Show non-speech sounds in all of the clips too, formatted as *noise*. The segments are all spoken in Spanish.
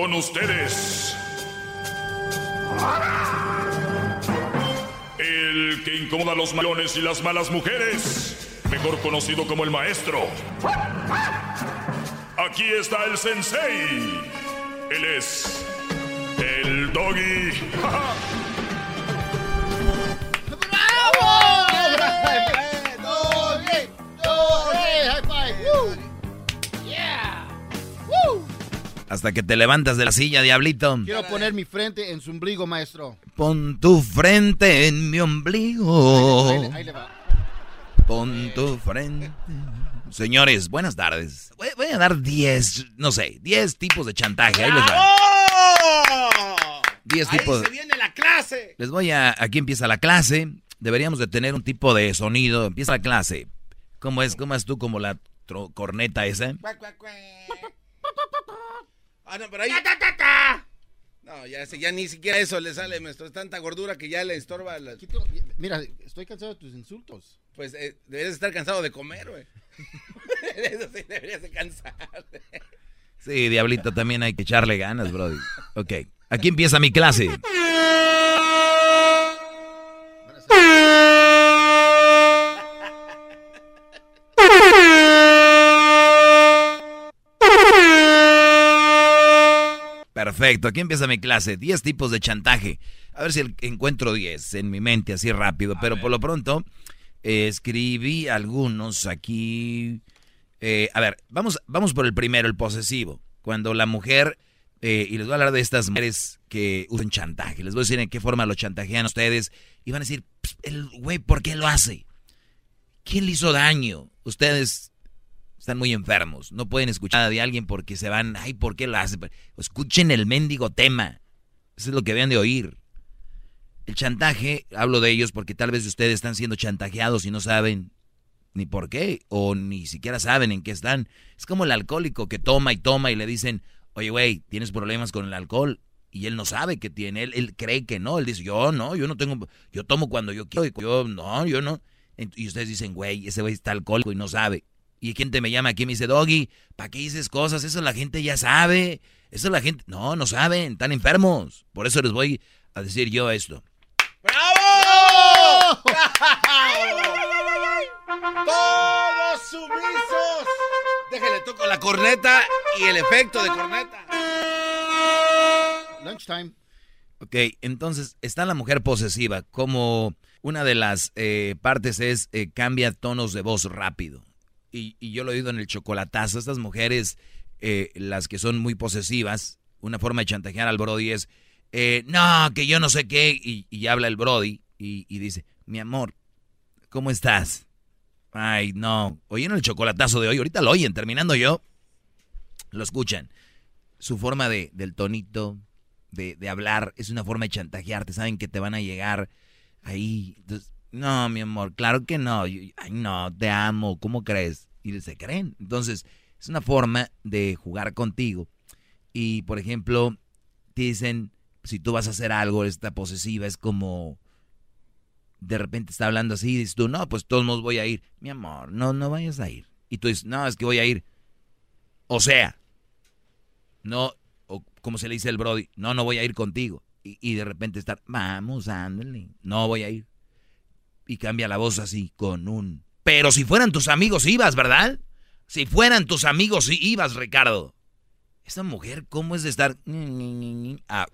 con ustedes. El que incomoda a los malones y las malas mujeres, mejor conocido como el maestro. Aquí está el sensei. Él es el doggy. *laughs* Hasta que te levantas de la silla, diablito. Quiero poner mi frente en su ombligo, maestro. Pon tu frente en mi ombligo. Ahí le, va. Pon tu frente. Señores, buenas tardes. Voy, a dar 10, no sé, 10 tipos de chantaje. Ahí les va. 10 tipos. se viene la clase. Les voy a. Aquí empieza la clase. Deberíamos de tener un tipo de sonido. Empieza la clase. ¿Cómo es? ¿Cómo es tú como la corneta esa? Ah, no, pero ahí. No, ya, ya ni siquiera eso le sale, maestro. Es tanta gordura que ya le estorba. Mira, estoy cansado de tus insultos. Pues eh, deberías estar cansado de comer, güey. *laughs* eso sí, deberías de cansar. sí, Diablito, también hay que echarle ganas, Brody. Ok, aquí empieza mi clase. *laughs* Perfecto, aquí empieza mi clase. 10 tipos de chantaje. A ver si encuentro 10 en mi mente así rápido. pero por lo pronto, eh, escribí algunos aquí. Eh, a ver, vamos, vamos por el primero, el posesivo. Cuando la mujer, eh, y les voy a hablar de estas mujeres que usan chantaje. Les voy a decir en qué forma lo chantajean ustedes. Y van a decir, el güey, ¿por qué lo hace? ¿Quién le hizo daño? Ustedes están muy enfermos. No pueden escuchar de alguien porque se van, ay, ¿por qué lo hace? Escuchen el mendigo tema. Eso es lo que deben de oír. El chantaje, hablo de ellos porque tal vez ustedes están siendo chantajeados y no saben ni por qué, o ni siquiera saben en qué están. Es como el alcohólico que toma y toma y le dicen, oye, güey, tienes problemas con el alcohol. Y él no sabe que tiene, él, él cree que no. Él dice, yo no, yo no tengo, yo tomo cuando yo quiero, yo no, yo no. Y ustedes dicen, güey, ese güey está alcohólico y no sabe. Y gente me llama aquí y me dice, Doggy, ¿para qué dices cosas? Eso la gente ya sabe. Eso la gente... No, no saben, están enfermos. Por eso les voy a decir yo esto. ¡Bravo! ¡Todos sumisos! Déjale toco la corneta y el efecto de corneta. Lunchtime. Ok, entonces está la mujer posesiva. Como una de las eh, partes es eh, cambia tonos de voz rápido y, yo lo he oído en el chocolatazo, estas mujeres, eh, las que son muy posesivas, una forma de chantajear al Brody es, eh, no, que yo no sé qué, y, habla el Brody y, dice, mi amor, ¿cómo estás? Ay, no, oyen el chocolatazo de hoy, ahorita lo oyen, terminando yo, lo escuchan. Su forma de, del tonito, de, de hablar, es una forma de chantajearte, saben que te van a llegar ahí. Entonces, no, mi amor, claro que no. Ay, no, te amo, ¿cómo crees? Y se creen. Entonces, es una forma de jugar contigo. Y, por ejemplo, te dicen, si tú vas a hacer algo, esta posesiva es como, de repente está hablando así, y dices tú, no, pues todos modos voy a ir. Mi amor, no, no vayas a ir. Y tú dices, no, es que voy a ir. O sea, no, o como se le dice el Brody, no, no voy a ir contigo. Y, de repente estar, vamos, ándale, no voy a ir y cambia la voz así, con un... Pero si fueran tus amigos ibas, ¿verdad? Si fueran tus amigos ibas, Ricardo. Esta mujer, ¿cómo es de estar... Ah,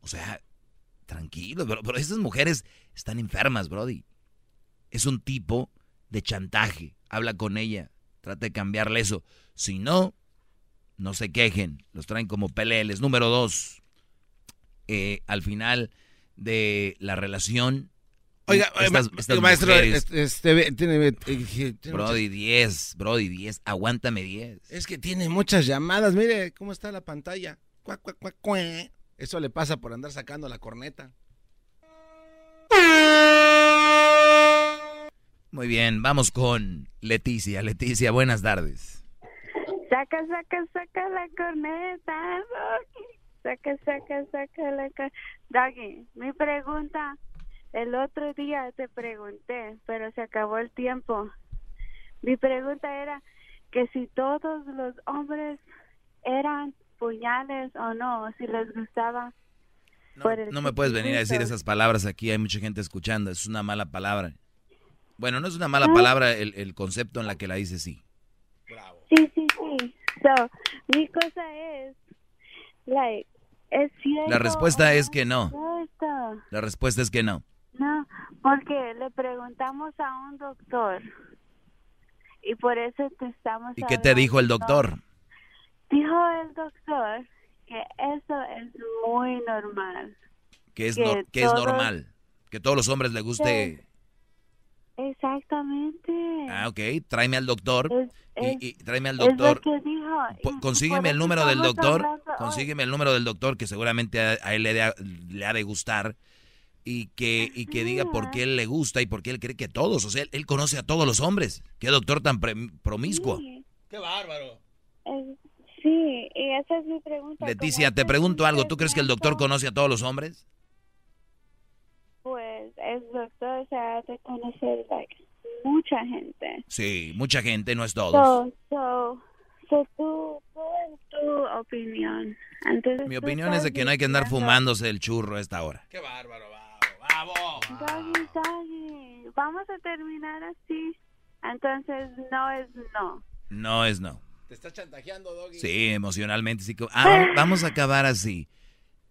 o sea, tranquilo, pero, pero estas mujeres están enfermas, Brody. Es un tipo de chantaje. Habla con ella, trata de cambiarle eso. Si no, no se quejen, los traen como peleles. Número dos, eh, al final de la relación Oiga, maestro, este, tiene, Brody 10, Brody 10, aguántame 10. Es que tiene muchas llamadas, mire cómo está la pantalla. Eso le pasa por andar sacando la corneta. Muy bien, vamos con Leticia. Leticia, buenas tardes. Saca, saca, saca la corneta. Saca, saca, saca la corneta. Doggy, mi pregunta el otro día te pregunté, pero se acabó el tiempo. Mi pregunta era que si todos los hombres eran puñales o no, si les gustaba. No, por el no me puedes venir a decir esas palabras aquí, hay mucha gente escuchando, es una mala palabra. Bueno, no es una mala Ah. palabra el, el concepto en la que la dices sí. Sí, sí, sí. So, mi cosa es, like, es cierto. La respuesta es que no. La respuesta es que no. No, porque le preguntamos a un doctor y por eso te estamos ¿Y qué te dijo el doctor? Dijo el doctor que eso es muy normal. Que es, Que que es todos- normal. Que todos los hombres les guste... Exactamente. Ah, ok, tráeme al doctor. Es- es- Y, y tráeme al es lo doctor. que dijo. Consígueme el número del doctor. Consígueme el número del doctor que seguramente a, a él le, le ha de gustar. Y que, y que diga por qué él le gusta y por qué él cree que todos. O sea, él, él conoce a todos los hombres. Qué doctor tan pre- promiscuo. Sí, ¡Qué bárbaro! es- sí, y esa es mi pregunta. Leticia, te pregunto es un algo. ¿Tú crees que el doctor conoce a todos los hombres? Pues el doctor se ha de conocer like, mucha gente. Sí, mucha gente, no es todos. So, so, so tú en tu opinión. Entonces, Mi opinión es de que no hay que andar fumándose el churro a esta hora. ¡Qué bárbaro! ¡Bravo! ¡Bravo! Doggy, doggy, vamos a terminar así. Entonces, no es no. No es no. Te estás chantajeando, Doggy. Sí, emocionalmente sí. Ah, *laughs* vamos a acabar así.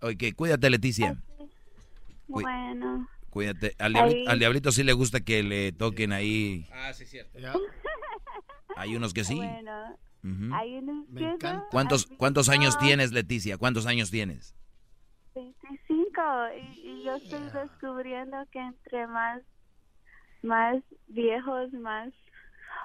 Ok, cuídate, Leticia. Cuí- Bueno, Cuídate. Al diablito, al diablito sí le gusta que le toquen ahí. Ah, sí, cierto. Ya. *laughs* Hay unos que sí. bueno. Ujú. Hay unos que. ¿Cuántos, ¿Cuántos años tienes, Leticia? ¿Cuántos años tienes? 25 y, y yo estoy descubriendo que entre más más viejos más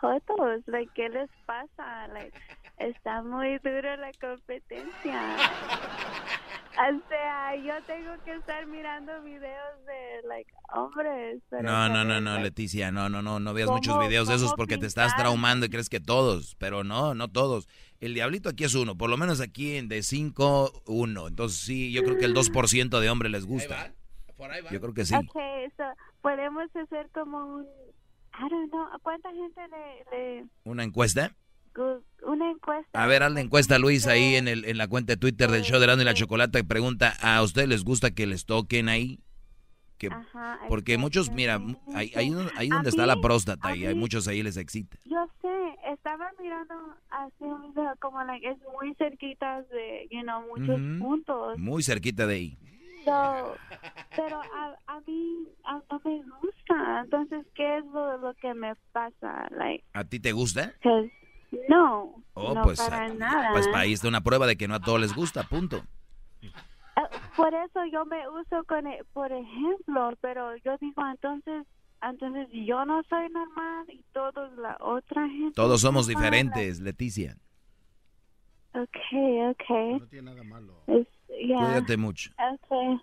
jotos like qué les pasa like está muy dura la competencia *laughs* o sea yo tengo que estar mirando videos de like hombres No, no, no, no, Leticia, no, no, no, no veas ¿Cómo- muchos videos de esos porque te estás traumando y crees que todos, pero no, no todos. El diablito aquí es uno, por lo menos aquí en de 5, uno. Entonces sí, yo creo que el *gasps* 2% de hombres les Ahí gusta. Por ahí van. Yo creo que sí. okay so podemos hacer como un I don't know ¿cuánta gente le, le ¿Una encuesta? Una encuesta A ver, haz la encuesta, Luis, ahí en, el, en la cuenta de Twitter del show de Erasmo y la Chocolata y pregunta, ¿a ustedes les gusta que les toquen ahí? Que, Ajá, porque muchos, mira, ahí, ahí, donde- ahí donde está la próstata y hay muchos ahí les excita. Yo sé, estaba mirando así como like, es muy cerquita de, you know, muchos puntos. Muy cerquita de ahí. So, pero a, a mí a- no me gusta. Entonces, ¿qué es lo, lo que me pasa? Like, ¿A ti te gusta? No, Oh, no pues, para ah, nada. pues ahí está una prueba de que no a todos les gusta, punto. Ah, por eso yo me uso con, e- por ejemplo, pero yo digo entonces, entonces yo no soy normal y todos la otra gente. Todos somos normal. diferentes, Leticia. Okay, okay. No tiene nada malo. Es, ya. Cuídate mucho. Okay.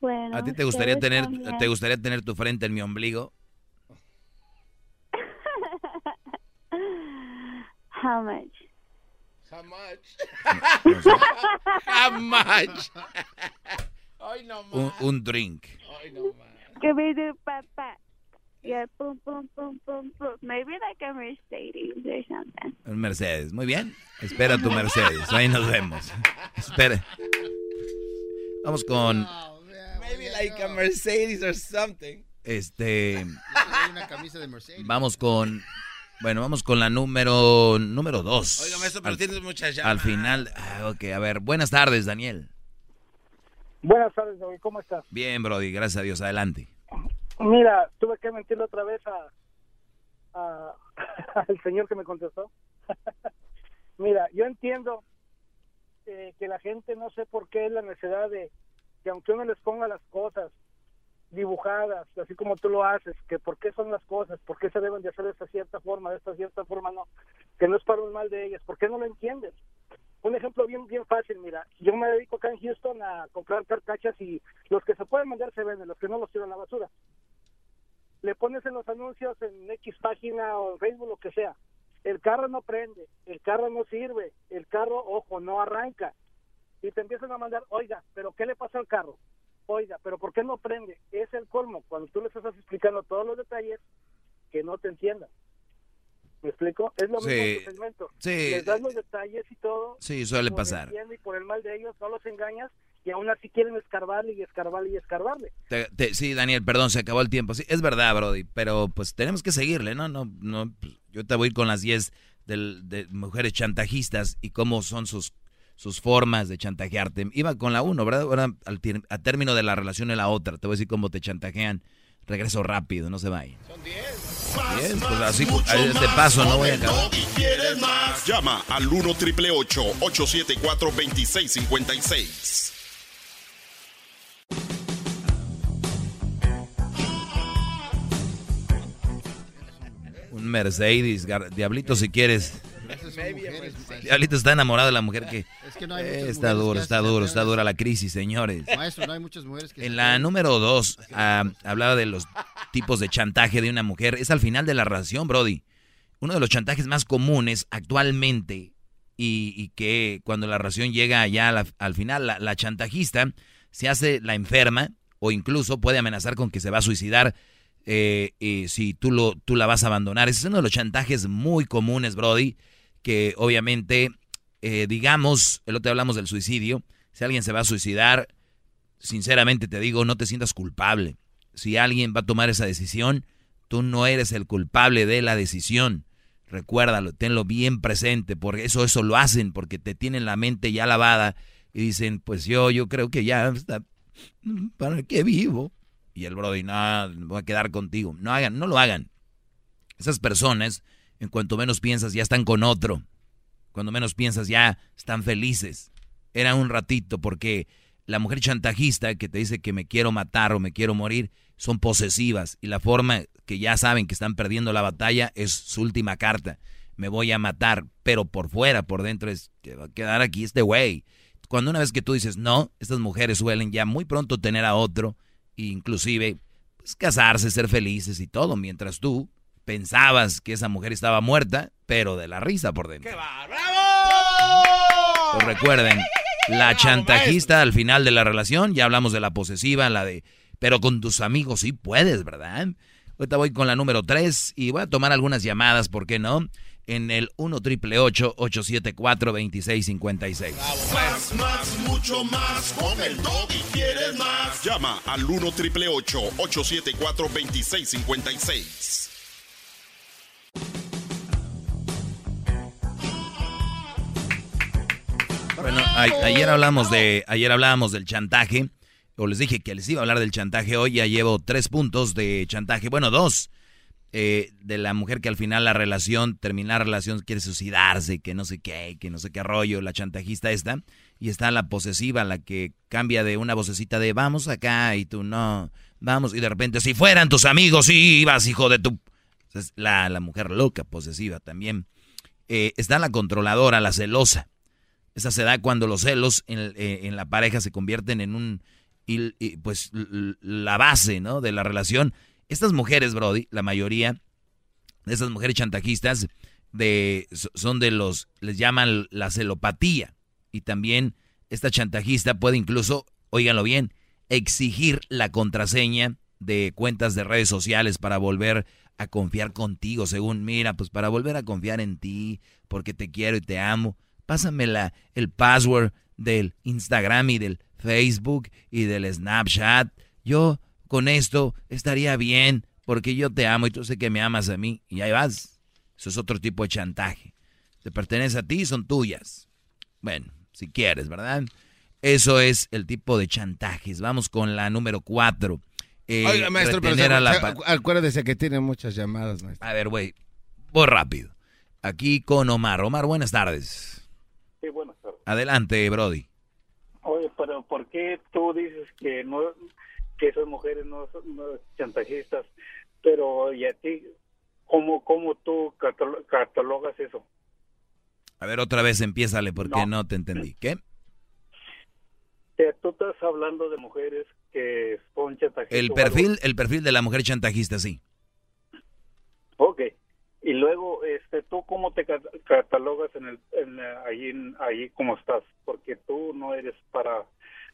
Bueno. ¿A ti te gustaría tener también. te gustaría tener tu frente en mi ombligo? How much? How much? How *laughs* much? Ay, no un, más. un drink. Ay, no más. Give me the. Yeah, boom, boom, boom, boom, boom. Maybe like a Mercedes or something. Un Mercedes. Muy bien. Espera tu Mercedes. Ahí nos vemos. Espera. Vamos con Oh, man, Maybe like a. Mercedes or something. este Hay una camisa de Mercedes. vamos con bueno, vamos con la número número dos. Oiga, maestro, pero al, tienes muchas llamas. al final, ah, ok, a ver, buenas tardes, Daniel. Buenas tardes, David. ¿Cómo estás? Bien, Brody, gracias a Dios, adelante. Mira, tuve que mentirle otra vez a, a- *laughs* al señor que me contestó. *laughs* Mira, yo entiendo eh, que la gente no sé por qué es la necesidad de que aunque uno les ponga las cosas dibujadas, así como tú lo haces, que por qué son las cosas, por qué se deben de hacer de esta cierta forma, de esta cierta forma no, que no es para un mal de ellas, ¿por qué no lo entiendes? Un ejemplo bien bien fácil, mira, yo me dedico acá en Houston a comprar carcachas y los que se pueden vender se venden, los que no los tiran a la basura. Le pones en los anuncios en X página o en Facebook, lo que sea. El carro no prende, el carro no sirve, el carro, ojo, no arranca. Y te empiezan a mandar, oiga, pero ¿qué le pasa al carro? Oiga, pero ¿por qué no prende? Es el colmo, cuando tú les estás explicando todos los detalles, que no te entiendan. ¿Me explico? Es lo Sí. mismo en tu segmento. Sí. Les das los detalles y todo. Sí, suele pasar. y por el mal de ellos, no los engañas y aún así quieren escarbarle y escarbarle y escarbarle. Te- te- sí, Daniel, perdón, se acabó el tiempo. Sí, es verdad, Brody, pero pues tenemos que seguirle, ¿no? no, no pues, yo te voy a ir con las 10 del- de mujeres chantajistas y cómo son sus, sus formas de chantajearte. Iba con la uno, ¿verdad? Ahora, al a término de la relación en la otra, te voy a decir cómo te chantajean. Regreso rápido, no se vayan. Son 10. Pues así, este paso no voy a acabar. ¿Quieres más? Llama al 1 triple 874 2656. Un Mercedes, Diablito, si quieres. Diablito está enamorado de la mujer que... *laughs* Es que no hay Eh, está duro, está duro, está dura la crisis, señores. Maestro, no hay muchas mujeres que En la número dos, ah, hablaba de los tipos de chantaje de una mujer. Es al final de la relación, Brody. Uno de los chantajes más comunes actualmente y, y que cuando la relación llega allá a la- al final, la, la chantajista se hace la enferma o incluso puede amenazar con que se va a suicidar eh, y si tú, lo, tú la vas a abandonar. Ese es uno de los chantajes muy comunes, Brody, que obviamente, eh, digamos, el otro hablamos del suicidio. Si alguien se va a suicidar, sinceramente te digo, no te sientas culpable. Si alguien va a tomar esa decisión, tú no eres el culpable de la decisión. Recuérdalo, tenlo bien presente, porque eso, eso lo hacen, porque te tienen la mente ya lavada y dicen, pues yo, yo creo que ya está, ¿para qué vivo? Y el Brody, no, voy a quedar contigo. No hagan, no lo hagan. Esas personas, en cuanto menos piensas, ya están con otro. Cuando menos piensas, ya están felices. Era un ratito, porque la mujer chantajista que te dice que me quiero matar o me quiero morir, son posesivas. Y la forma que ya saben que están perdiendo la batalla es su última carta. Me voy a matar, pero por fuera, por dentro es que va a quedar aquí este güey. Cuando una vez que tú dices no, estas mujeres suelen ya muy pronto tener a otro, e inclusive pues, casarse, ser felices y todo, mientras tú pensabas que esa mujer estaba muerta, pero de la risa por dentro. Pues recuerden, la chantajista al final de la relación, ya hablamos de la posesiva, la de, pero con tus amigos sí puedes, ¿verdad? Ahorita voy con la número 3 y voy a tomar algunas llamadas, ¿por qué no? En el 1 triple 874 2656. Más, más, mucho más. Con el doggy quieres más. Llama al 1 triple 874 2656. Bueno, ayer hablamos de, ayer hablábamos del chantaje, o les dije que les iba a hablar del chantaje hoy, ya llevo tres puntos de chantaje, bueno, dos, eh, de la mujer que al final la relación, terminar la relación, quiere suicidarse, que no sé qué, que no sé qué rollo, la chantajista esta, y está la posesiva, la que cambia de una vocecita de vamos acá y tú no, vamos, y de repente si fueran tus amigos, sí ibas, hijo de tu... La, la mujer loca, posesiva también. Eh, está la controladora, la celosa. Esa se da cuando los celos en, eh, en la pareja se convierten en un, pues la base, ¿no? De la relación. Estas mujeres, Brody, la mayoría de esas mujeres chantajistas de, so- son de los, les llaman la celopatía. Y también esta chantajista puede incluso, óiganlo bien, exigir la contraseña de cuentas de redes sociales para volver a confiar contigo, según, mira, pues para volver a confiar en ti, porque te quiero y te amo. Pásame la, el password del Instagram y del Facebook y del Snapchat. Yo con esto estaría bien porque yo te amo y tú sé que me amas a mí. Y ahí vas. Eso es otro tipo de chantaje. Te pertenece a ti, son tuyas. Bueno, si quieres, ¿verdad? Eso es el tipo de chantajes. Vamos con la número cuatro. Eh, Oiga, maestro, pero se- la acuérdese que tiene muchas llamadas, maestro. a ver, güey, voy rápido. Aquí con Omar. Omar, buenas tardes. Sí, buenas tardes. Adelante, Brody. Oye, pero ¿por qué tú dices que no que esas mujeres no son no son chantajistas? Pero y a ti, ¿cómo, cómo tú catalo- catalogas eso? A ver, otra vez empiézale porque no, te entendí. ¿Qué? Que tú estás hablando de mujeres que son chantajistas. El perfil, el perfil de la mujer chantajista, sí. Ok. Y luego, este, ¿tú cómo te cat- catalogas en el, en, allí, en- allí como estás? Porque tú no eres para,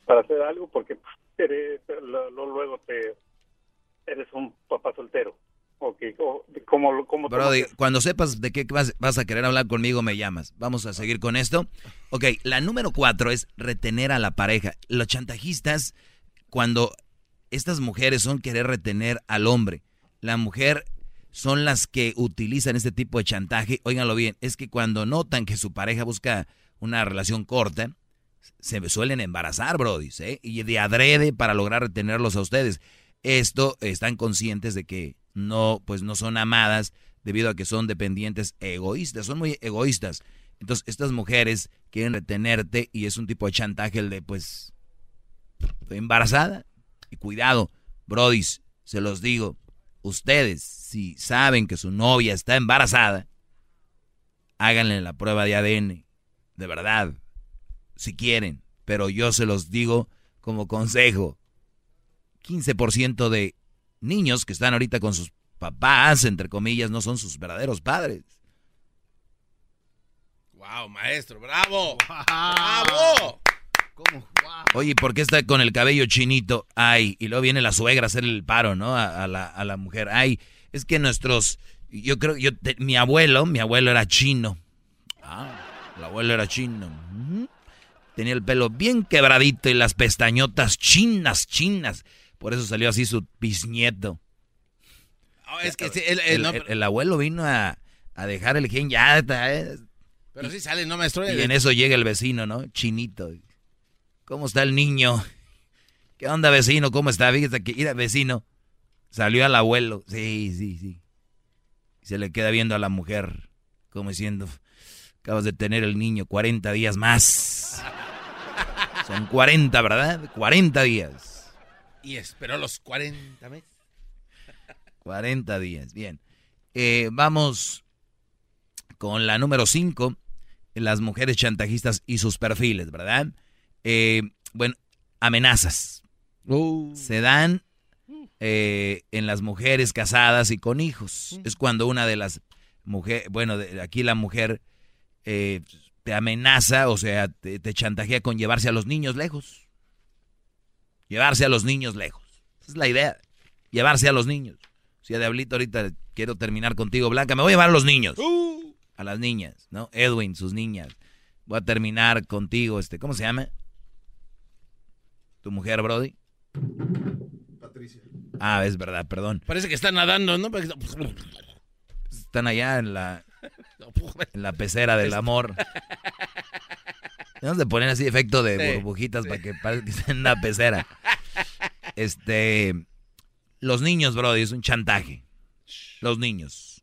para hacer algo, porque pues, eres, lo- lo- luego te eres un papá soltero. Ok, o- como, como Brody, cuando sepas de qué vas, vas a querer hablar conmigo, me llamas. Vamos a seguir con esto. Ok, la número cuatro es retener a la pareja. Los chantajistas, cuando estas mujeres son querer retener al hombre, la mujer son las que utilizan este tipo de chantaje. Óiganlo bien, es que cuando notan que su pareja busca una relación corta, se suelen embarazar, Brody. Y de adrede para lograr retenerlos a ustedes. Esto están conscientes de que no, pues no son amadas debido a que son dependientes egoístas, son muy egoístas. Entonces, estas mujeres quieren retenerte y es un tipo de chantaje el de, pues, embarazada. Y cuidado, brodis, se los digo, ustedes, si saben que su novia está embarazada, háganle la prueba de ADN, de verdad, si quieren, pero yo se los digo como consejo. 15% de niños que están ahorita con sus papás, entre comillas, no son sus verdaderos padres. Wow, maestro, bravo. Bravo. ¿Cómo? Wow. Oye, ¿por qué está con el cabello chinito? Ay, y luego viene la suegra a hacer el paro, ¿no? A, a la, a la mujer. Ay, es que nuestros, yo creo, yo te- mi abuelo, mi abuelo era chino. Ah, el abuelo era chino. Tenía el pelo bien quebradito y las pestañotas chinas, chinas. Por eso salió así su bisnieto. Oh, es que el- el- El, no, el- el abuelo vino a, a dejar el gen ya, está, eh. pero sí sale, no, maestro. Y en eso llega el vecino, ¿no? Chinito. ¿Cómo está el niño? ¿Qué onda, vecino? ¿Cómo está? Fíjate que, mira, vecino. Salió al abuelo. Sí, sí, sí. Y se le queda viendo a la mujer, como diciendo, acabas de tener el niño 40 días más. Son 40, ¿verdad? 40 días. Y esperó los 40 meses. 40 días, bien. Eh, vamos con la número 5, las mujeres chantajistas y sus perfiles, ¿verdad? Eh, bueno, amenazas. Se dan eh, en las mujeres casadas y con hijos. Es cuando una de las mujeres, bueno, de- aquí la mujer eh, te amenaza, o sea, te, te chantajea con llevarse a los niños lejos. Llevarse a los niños lejos. Esa es la idea. Llevarse a los niños. Si a Diablito ahorita quiero terminar contigo, Blanca, me voy a llevar a los niños. A las niñas, ¿no? Edwin, sus niñas. Voy a terminar contigo, este, ¿cómo se llama? ¿Tu mujer, Brody? Ah, es verdad, perdón. Parece que está nadando, ¿no? Están allá en la, en la pecera del amor. Vamos de poner así efecto de Sí, burbujitas para que parezca que estén en la pecera. Este, los niños, Brody, es un chantaje. Los niños.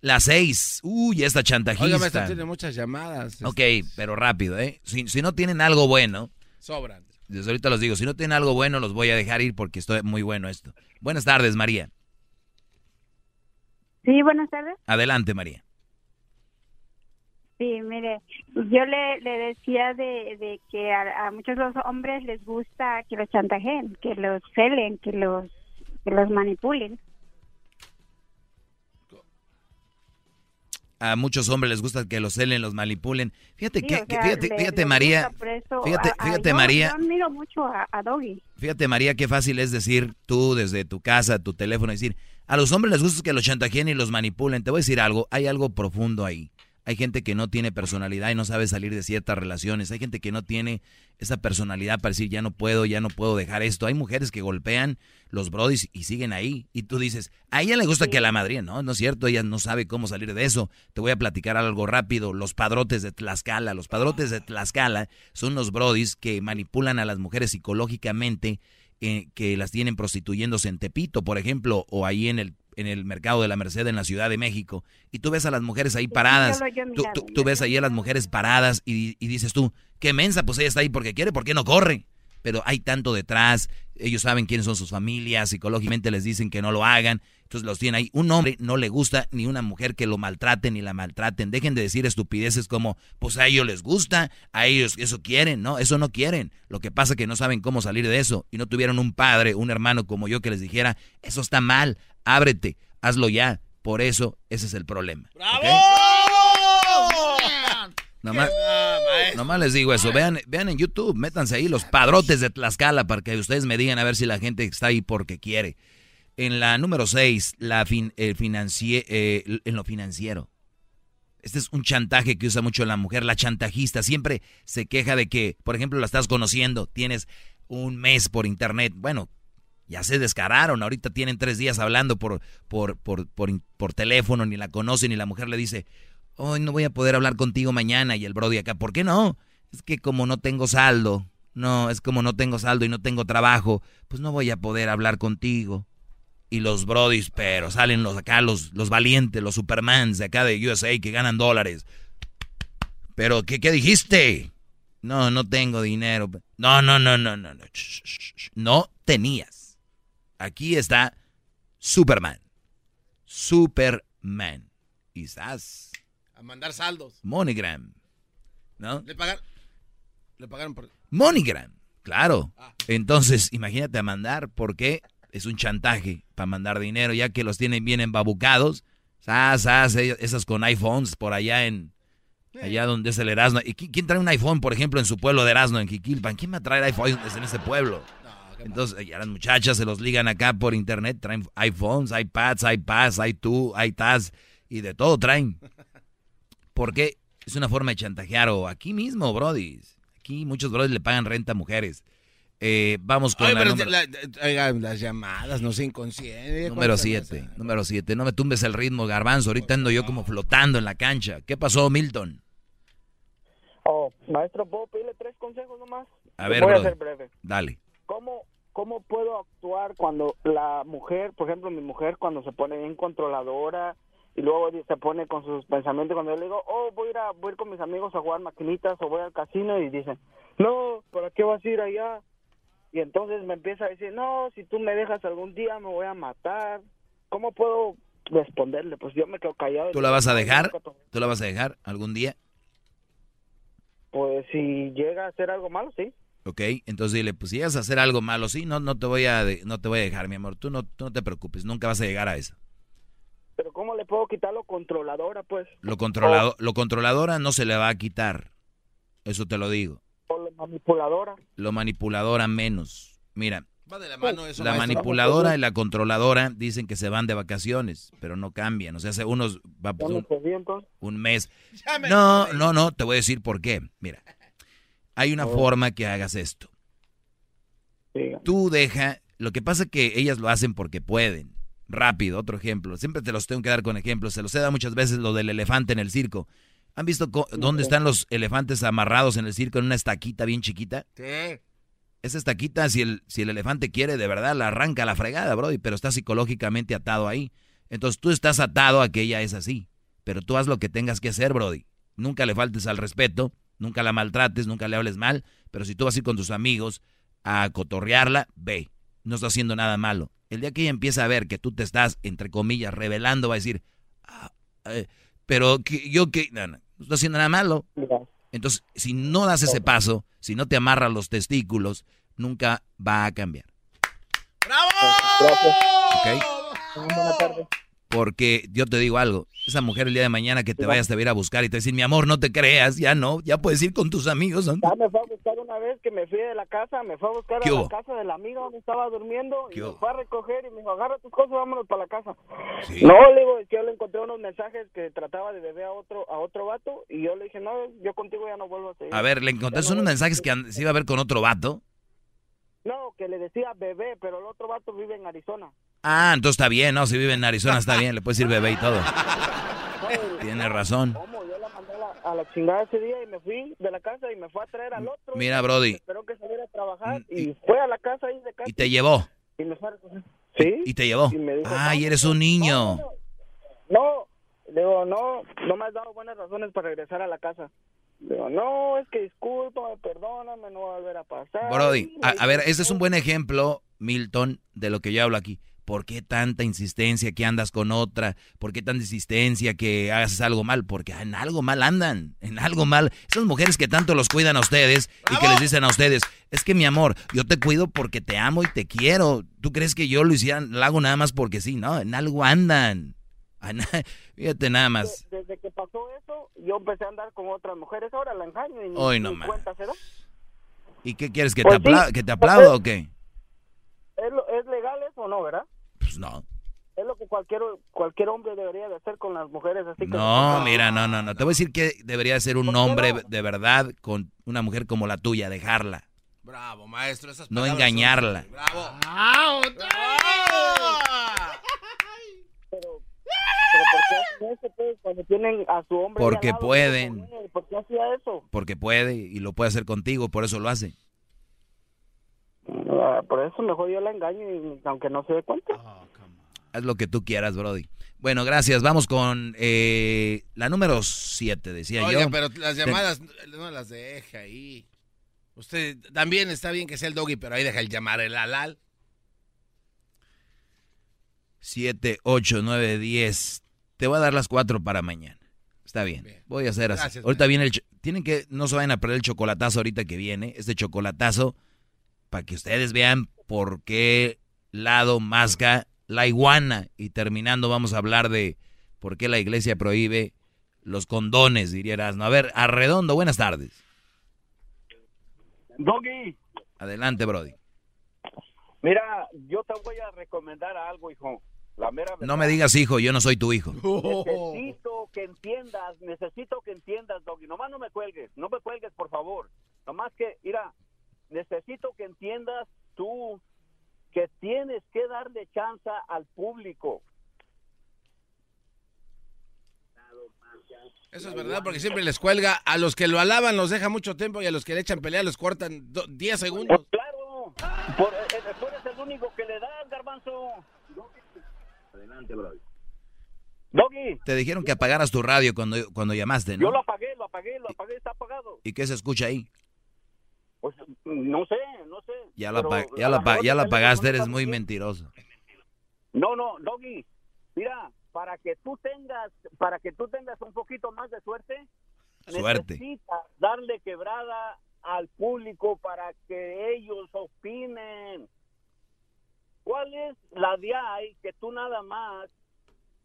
Las seis. Uy, esta Oiga, chantajista. maestro, tiene muchas llamadas. Ok, pero rápido, ¿eh? Si, si no tienen algo bueno, Sobran. Desde ahorita los digo, si no tienen algo bueno, los voy a dejar ir porque estoy muy bueno esto. Buenas tardes, María. Sí, buenas tardes. Adelante, María. Sí, mire, yo le, le decía de, de que a, a muchos los hombres les gusta que los chantajeen, que los celen, que los, que los manipulen. A muchos hombres les gusta que los celen, los manipulen. Fíjate, Sí, que, o que- sea, fíjate, le- fíjate le María, fíjate, a- fíjate, yo- María. Yo admiro mucho a, a Doggy. fíjate María, qué fácil es decir tú desde tu casa, tu teléfono, decir, a los hombres les gusta que los chantajeen y los manipulen. Te voy a decir algo, hay algo profundo ahí. Hay gente que no tiene personalidad y no sabe salir de ciertas relaciones. Hay gente que no tiene esa personalidad para decir, ya no puedo, ya no puedo dejar esto. Hay mujeres que golpean los brodis y siguen ahí. Y tú dices, a ella le gusta que la madre, no, no es cierto, ella no sabe cómo salir de eso. Te voy a platicar algo rápido. Los padrotes de Tlaxcala, los padrotes de Tlaxcala son los brodis que manipulan a las mujeres psicológicamente, eh, que las tienen prostituyéndose en Tepito, por ejemplo, o ahí en el en el mercado de la Merced en la Ciudad de México y tú ves a las mujeres ahí paradas, yo lo- yo he tú, tú- tú ves ahí a las mujeres paradas y, y dices tú, qué mensa, pues ella está ahí porque quiere, ¿por qué no corre? Pero hay tanto detrás, ellos saben quiénes son sus familias, psicológicamente les dicen que no lo hagan, entonces los tienen ahí. Un hombre no le gusta ni una mujer que lo maltraten ni la maltraten. Dejen de decir estupideces como, pues a ellos les gusta, a ellos eso quieren, ¿no? Eso no quieren. Lo que pasa es que no saben cómo salir de eso y no tuvieron un padre, un hermano como yo que les dijera, eso está mal, ábrete, hazlo ya. Por eso, ese es el problema. ¿ok? Nomás, nomás les digo eso. Vean, vean en YouTube, métanse ahí los padrotes de Tlaxcala para que ustedes me digan a ver si la gente está ahí porque quiere. En la número 6, la fin, el financie, eh, en lo financiero. Este es un chantaje que usa mucho la mujer, la chantajista. Siempre se queja de que, por ejemplo, la estás conociendo, tienes un mes por internet. Bueno, ya se descararon, ahorita tienen tres días hablando por, por, por, por, teléfono, ni la conocen, y la mujer le dice, hoy no voy a poder hablar contigo mañana, y el Brody acá, ¿por qué no? Es que como no tengo saldo, no, es como no tengo saldo y no tengo trabajo, pues no voy a poder hablar contigo. Y los Brodis, pero salen los acá, los, los valientes, los Supermans de acá de USA que ganan dólares. Pero, ¿qué, qué dijiste? No, no tengo dinero. No, no, no, no, no, no. No tenías. Aquí está Superman. Superman. Y estás. A mandar saldos. MoneyGram. ¿No? Le pagaron. Le pagaron por. MoneyGram. Claro. Ah. Entonces, imagínate a mandar, porque es un chantaje para mandar dinero, ya que los tienen bien embabucados. esas con iPhones por allá en, Allá donde es el Erasmo. ¿Y quién trae un iPhone, por ejemplo, en su pueblo de Erasmo, en Jiquilpan? ¿Quién va a traer iPhone en ese pueblo? Entonces, ya las muchachas se los ligan acá por internet, traen iPhones, iPads, iPads, iTunes, iTaz y de todo traen. Porque es una forma de chantajear o aquí mismo, Brody. Aquí muchos Brody le pagan renta a mujeres. Eh, vamos con las llamadas, no sé, inconsciente. Número 7, número 7. No me tumbes el ritmo, garbanzo. Ahorita ando yo como flotando en la cancha. ¿Qué pasó, Milton? Oh, maestro, ¿puedo pedirle tres consejos nomás? A ver, Voy a ser breve. Dale. ¿Cómo, ¿Cómo puedo actuar cuando la mujer, por ejemplo, mi mujer, cuando se pone bien controladora y luego se pone con sus pensamientos, cuando yo le digo, oh, voy a, ir a, voy a ir con mis amigos a jugar maquinitas o voy al casino y dicen, no, ¿para qué vas a ir allá? Y entonces me empieza a decir, no, si tú me dejas algún día me voy a matar. ¿Cómo puedo responderle? Pues yo me quedo callado. ¿Tú la vas a dejar? ¿Tú la vas a dejar algún día? Pues si llega a hacer algo malo, sí. Ok, entonces dile, pues si llegas a hacer algo malo, sí, no, no te voy a, no te voy a dejar, mi amor. Tú no, no te preocupes, nunca vas a llegar a eso. Pero ¿cómo le puedo quitar lo controladora, pues? Lo, controlado, lo controladora no se le va a quitar. Eso te lo digo. O lo manipuladora. Lo manipuladora menos. Mira, la, manipuladora y la controladora dicen que se van de vacaciones, pero no cambian. O sea, hace unos va un, un mes. No, no, no, te voy a decir por qué. Mira, hay una oh. forma que hagas esto. Tú deja, lo que pasa es que ellas lo hacen porque pueden. Rápido, otro ejemplo. Siempre te los tengo que dar con ejemplos. Se los he dado muchas veces lo del elefante en el circo. ¿Han visto dónde están los elefantes amarrados en el circo en una estaquita bien chiquita? Sí. Esa estaquita, si el, si el elefante quiere, de verdad, la arranca la fregada, Brody, pero está psicológicamente atado ahí. Entonces tú estás atado a que ella es así. Pero tú haz lo que tengas que hacer, Brody. Nunca le faltes al respeto, nunca la maltrates, nunca le hables mal. Pero si tú vas a ir con tus amigos a cotorrearla, ve. No está haciendo nada malo. El día que ella empieza a ver que tú te estás, entre comillas, revelando, va a decir, ah, eh, pero que, yo que, no, no, no está haciendo nada malo. Entonces, si no das ese paso, si no te amarras los testículos, nunca va a cambiar. ¡Bravo! Buenas tardes. Porque yo te digo algo, esa mujer el día de mañana que te vayas a ir a buscar y te decir, mi amor, no te creas, ya no, ya puedes ir con tus amigos. Ya me fue a buscar una vez que me fui de la casa, me fue a buscar a la casa del amigo donde estaba durmiendo y me fue a recoger y me dijo, agarra tus cosas, vámonos para la casa. No, le digo, es que yo le encontré unos mensajes que trataba de beber a otro a otro vato y yo le dije, no, yo contigo ya no vuelvo a seguir. A ver, ¿le encontraste unos mensajes que se iba a ver con otro vato? No, que le decía bebé, pero el otro vato vive en Arizona. Ah, entonces está bien, ¿no? Si vive en Arizona está bien, le puedes decir bebé y todo. *laughs* Tiene razón. ¿Cómo? Yo la mandé a la, chingada ese día y me fui de la casa y me fue a traer al otro. Mira, Brody. Espero que saliera a trabajar mm, y, fue a la casa ahí de casa. Y te llevó. Y me fue a recoger. ¿Sí? Y te llevó. Ay, eres un niño. No, digo, no, no me has dado buenas razones para regresar a la casa. Digo, no, es que discúlpame, perdóname, no va a volver a pasar. Brody, a, ver, este es un buen ejemplo, Milton, de lo que yo hablo aquí. ¿Por qué tanta insistencia que andas con otra? ¿Por qué tanta insistencia que hagas algo mal? Porque en algo mal andan, en algo mal. Esas mujeres que tanto los cuidan a ustedes y que les dicen a ustedes, es que mi amor, yo te cuido porque te amo y te quiero. ¿Tú crees que yo lo hiciera, lo hago nada más porque sí? No, en algo andan. *laughs* Fíjate nada más. Desde que pasó eso, yo empecé a andar con otras mujeres. Ahora la engaño y Hoy no más. ¿Y qué quieres? ¿Que, te, pues que te aplaudo o qué? ¿Es, ¿Es legal eso o no, verdad? Pues no. Es lo que cualquier cualquier hombre debería de hacer con las mujeres. Así que No, mira, no, no, no. Te voy a decir que debería ser un ¿Por qué hombre no? de verdad con una mujer como la tuya, dejarla. Bravo, maestro. Esas No palabras son- engañarla. Bravo. Pero, pero ¿por qué pues, cuando tienen a su hombre? Porque lado, pueden. ¿Por qué hacía eso? Porque puede y lo puede hacer contigo, por eso lo hace. Ah, Por eso mejor yo la engaño, y, aunque no se dé cuenta. Haz lo que tú quieras, Brody. Bueno, gracias. Vamos con eh, la número 7, decía yo. pero las llamadas no las deja ahí. Usted también está bien que sea el doggy, pero ahí deja el llamar el alal. 7, 8, 9, 10. Te voy a dar las 4 para mañana. Está bien. Bien. Voy a hacer así. Gracias, ahorita viene el... Tienen que... No se vayan a perder el chocolatazo ahorita que viene. Este chocolatazo para que ustedes vean por qué lado masca la iguana. Y terminando vamos a hablar de por qué la iglesia prohíbe los condones, diría Erasmo. A ver, Arredondo, buenas tardes. Doggy, Adelante, Brody. mira, yo te voy a recomendar algo, hijo. La mera. No me digas hijo, yo no soy tu hijo. Necesito que entiendas, necesito que entiendas, Doggy. Nomás no me cuelgues, no me cuelgues, por favor. Nomás que, mira, necesito que entiendas tú que tienes que darle chance al público. Eso es verdad, porque siempre les cuelga. A los que lo alaban los deja mucho tiempo y a los que le echan pelea los cortan do- 10 segundos. Pues claro, por, eh, eh, tú eres el único que le das, garbanzo. Adelante, bro. Doggy, Te dijeron que apagaras tu radio cuando, cuando llamaste, yo ¿no? lo apagué, lo apagué, lo apagué, está apagado. ¿Y qué se escucha ahí? Pues no sé, no sé. Ya la, a ya la, mejor ya la no eres muy mentiroso. No, no, Doggy, mira, para que tú tengas, para que tú tengas un poquito más de suerte, Suerte. necesitas darle quebrada al público para que ellos opinen. ¿Cuál es la de ahí que tú nada más,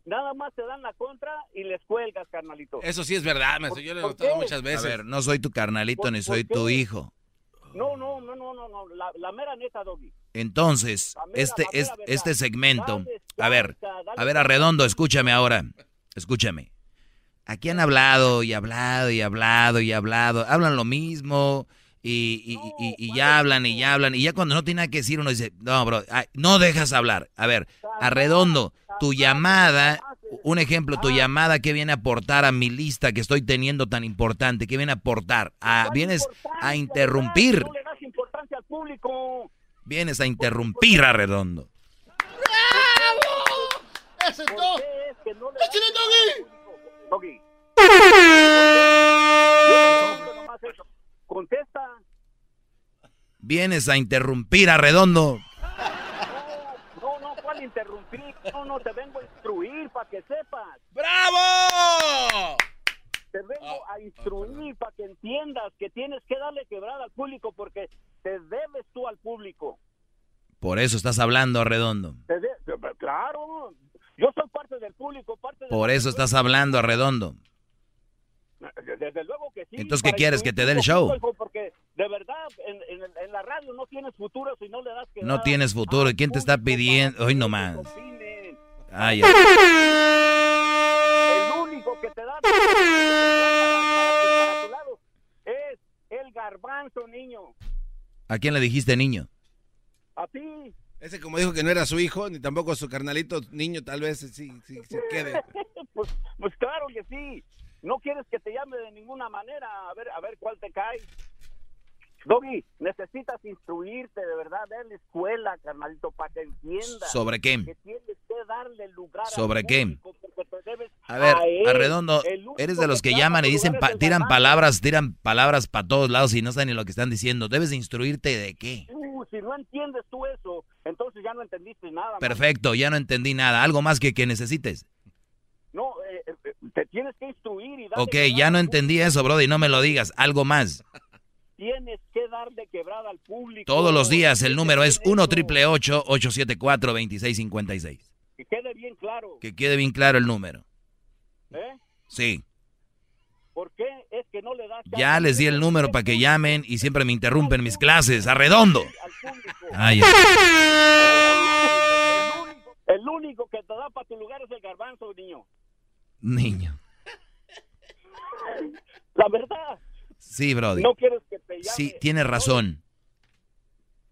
nada más te dan la contra y les cuelgas, carnalito? Eso sí es verdad, maestro. Yo lo he ¿Por notado qué? muchas A veces. ver, no soy tu carnalito ¿Por- ni soy qué? tu hijo. No, no, no, no, no, no, la, la mera neta, Doggy. Entonces, mera, este, es, este segmento, Dale a ver, dale a ver. Arredondo, escúchame ahora, escúchame. Aquí han hablado y hablado y hablado y hablado, hablan lo mismo y, y- y- y- y ya hablan y ya hablan y ya cuando no tiene nada que decir uno dice, no, bro, ay, no dejas hablar. A ver, Arredondo, tu llamada, un ejemplo, tu llamada, ¿qué viene a aportar a mi lista que estoy teniendo tan importante? ¿Qué viene a aportar? A, ¿Cuál vienes a interrumpir? No le das importancia al público. vienes a interrumpir, Arredondo. ¡Ese ¿Por no! qué es que no le ¡Échale, das Doggy! Contesta. Vienes a interrumpir, Arredondo. No, no, ¿cuál interrumpir? No, no, te vengo a instruir para que sepas. ¡Bravo! Te vengo a instruir para que entiendas que tienes que darle quebrada al público porque te debes tú al público. Por eso estás hablando, de- claro, yo soy parte del público, parte de Por eso estás hablando, Arredondo. Desde luego que sí. Entonces, ¿qué quieres? ¿Que te dé el show? Porque de verdad, en, en- en la radio no tienes futuro si no le das quebrada No tienes futuro. ¿Quién te está pidiendo? Hoy que nomás. Ay, ay. El único que te da para, para tu lado es el garbanzo, niño. ¿A quién le dijiste niño? A ti. Ese como dijo que no era su hijo, ni tampoco su carnalito niño, tal vez sí, sí, se quede. *laughs* pues, pues claro que sí. No quieres que te llame de ninguna manera. A ver, a ver cuál te cae. Doggy, necesitas instruirte de verdad, darle escuela, carnalito, para que entiendas. ¿Sobre qué? Que tienes que darle lugar ¿Sobre qué? A ver, él. Arredondo, eres de los que llaman y dicen, pa- tiran palabras, tiran palabras para todos lados y no saben ni lo que están diciendo. Debes de instruirte de qué. Uh, si no entiendes tú eso, entonces ya no entendiste nada. man. Perfecto, ya no entendí nada. ¿Algo más que, que necesites? No, eh, eh, te tienes que instruir y darle Ok, ya no entendí eso, Brody, no me lo digas. Algo más tienes que dar de quebrada al público. Todos los días el número es 1 triple 874 2656. Que quede bien claro. Que quede bien claro el número. ¿Eh? Sí. ¿Por qué? Es que no le das. Ya les di el número para que llamen y siempre me interrumpen mis clases. ¡Arredondo! Al público. Ay, el, el único que te da para tu lugar es el garbanzo, niño. Niño. La verdad. Sí, Brody. No quieres que te llame. Sí, tienes razón.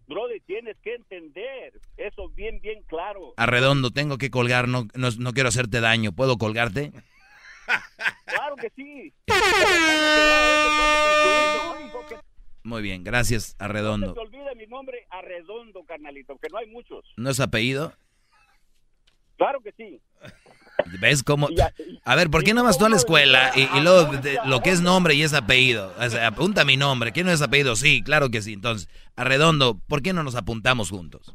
Brody, tienes que entender eso bien, bien claro. Arredondo, tengo que colgar, no, no, no quiero hacerte daño. ¿Puedo colgarte? Claro que sí. Muy bien, gracias, No Arredondo. se te olvide mi nombre, Arredondo, carnalito, que no hay muchos. ¿No es apellido? Claro que sí. ¿Ves cómo? A- A ver, ¿por qué no vas tú a la escuela y, y luego de- lo que es nombre y es apellido? O sea, apunta mi nombre. ¿Quién no es apellido? Sí, claro que sí. Entonces, Arredondo, ¿por qué no nos apuntamos juntos?